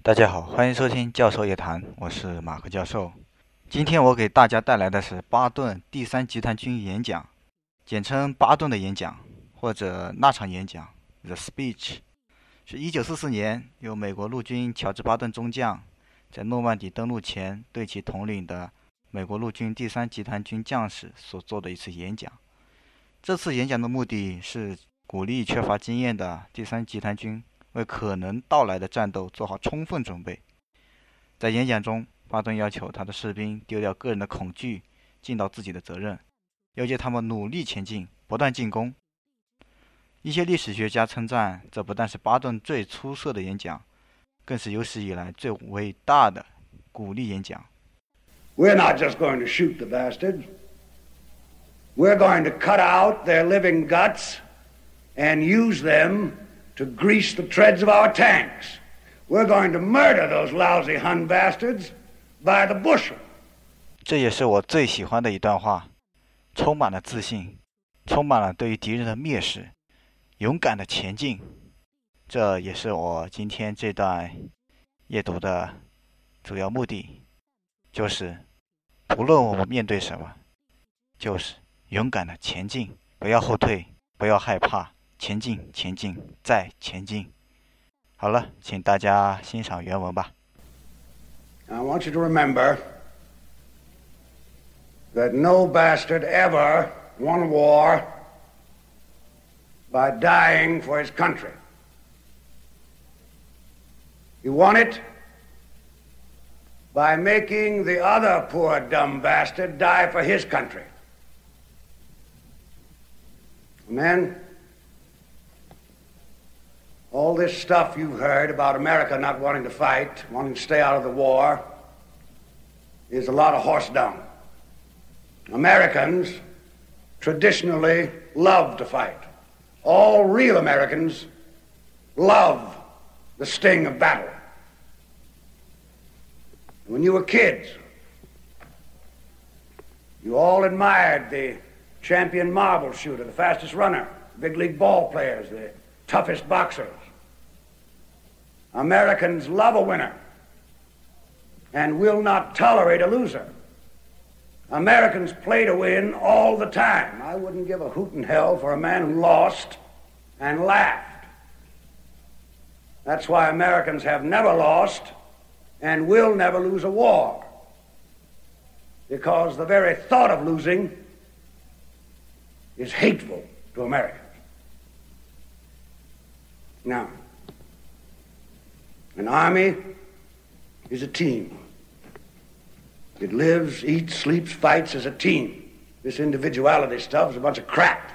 大家好，欢迎收听教授夜谈，我是马克教授。今天我给大家带来的是巴顿第三集团军演讲，简称巴顿的演讲或者那场演讲 （The Speech），是一九四四年由美国陆军乔治·巴顿中将在诺曼底登陆前对其统领的美国陆军第三集团军将士所做的一次演讲。这次演讲的目的是鼓励缺乏经验的第三集团军为可能到来的战斗做好充分准备。在演讲中，巴顿要求他的士兵丢掉个人的恐惧，尽到自己的责任，要求他们努力前进，不断进攻。一些历史学家称赞，这不但是巴顿最出色的演讲，更是有史以来最伟大的鼓励演讲。We're not just going to shoot the bastards. We're going to cut out their living guts and use them to grease the treads of our tanks. We're going to murder those lousy Hun bastards by the bushel. 这也是我最喜欢的一段话，充满了自信，充满了对于敌人的蔑视，勇敢的前进。这也是我今天这段阅读的主要目的，就是不论我们面对什么，就是勇敢的前进，不要后退，不要害怕，前进，前进，再前进。好了，请大家欣赏原文吧。 I want you to remember that no bastard ever won a war by dying for his country. He won it by making the other poor dumb bastard die for his country. And then, all this stuff you've heard about America not wanting to fight, wanting to stay out of the war, is a lot of horse dung. Americans traditionally love to fight. All real Americans love the sting of battle. When you were kids, you all admired the champion marble shooter, the fastest runner, big league ball players, the toughest boxers. Americans love a winner and will not tolerate a loser. Americans play to win all the time. I wouldn't give a hoot in hell for a man who lost and laughed. That's why Americans have never lost and will never lose a war. Because the very thought of losing is hateful to Americans. Now, an army is a team. It lives, eats, sleeps, fights as a team. This individuality stuff is a bunch of crap.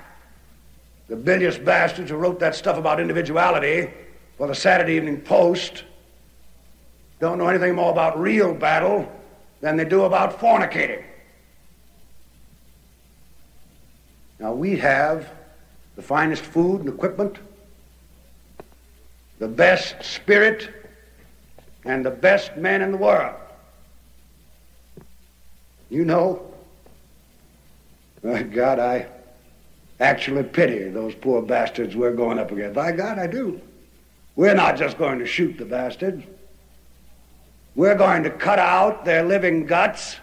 The bilious bastards who wrote that stuff about individuality for the Saturday Evening Post don't know anything more about real battle than they do about fornicating. Now, we have the finest food and equipment, the best spirit, and the best men in the world. You know, by God, I actually pity those poor bastards we're going up against. By God, I do. We're not just going to shoot the bastards. We're going to cut out their living guts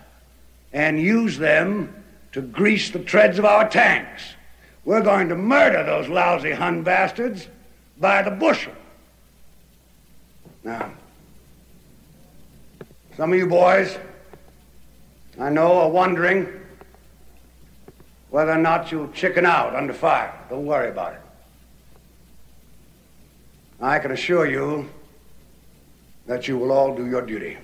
and use them to grease the treads of our tanks. We're going to murder those lousy Hun bastards by the bushel. Now, some of you boys, I know, are wondering whether or not you'll chicken out under fire. Don't worry about it. I can assure you that you will all do your duty.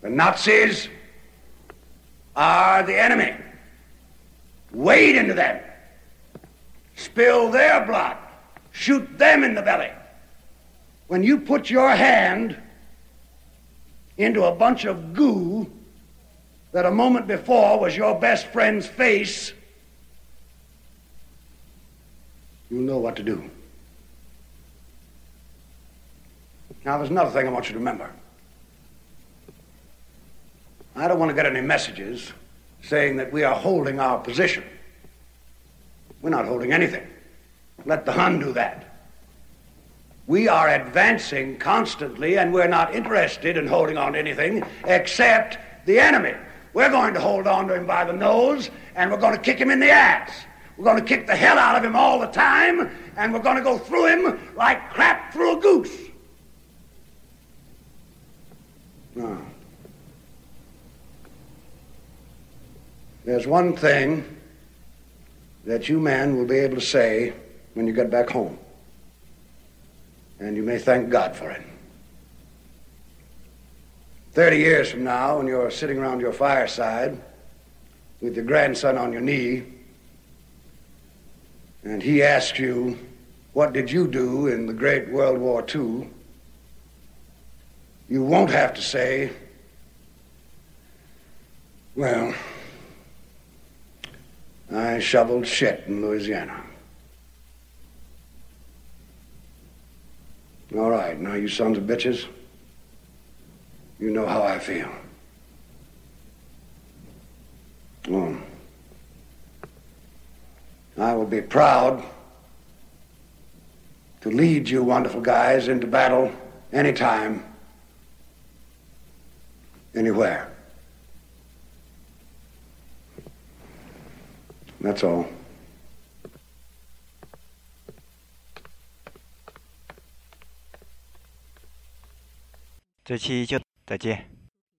The Nazis are the enemy. Wade into them. Spill their blood. Shoot them in the belly. When you put your hand into a bunch of goo that a moment before was your best friend's face, you'll know what to do. Now, there's another thing I want you to remember. I don't want to get any messages saying that we are holding our position. We're not holding anything. Let the Hun do that. We are advancing constantly, and we're not interested in holding on to anything except the enemy. We're going to hold on to him by the nose, and we're going to kick him in the ass. We're going to kick the hell out of him all the time, and we're going to go through him like crap through a goose. Now, there's one thing that you men will be able to say when you get back home. And you may thank God for it. Thirty years from now, when you're sitting around your fireside with your grandson on your knee, and he asks you, What did you do in the Great World War II? You won't have to say, Well, I shoveled shit in Louisiana. All right, now you sons of bitches, you know how I feel. Oh. I will be proud to lead you wonderful guys into battle anytime, anywhere. That's all. 这期就再见。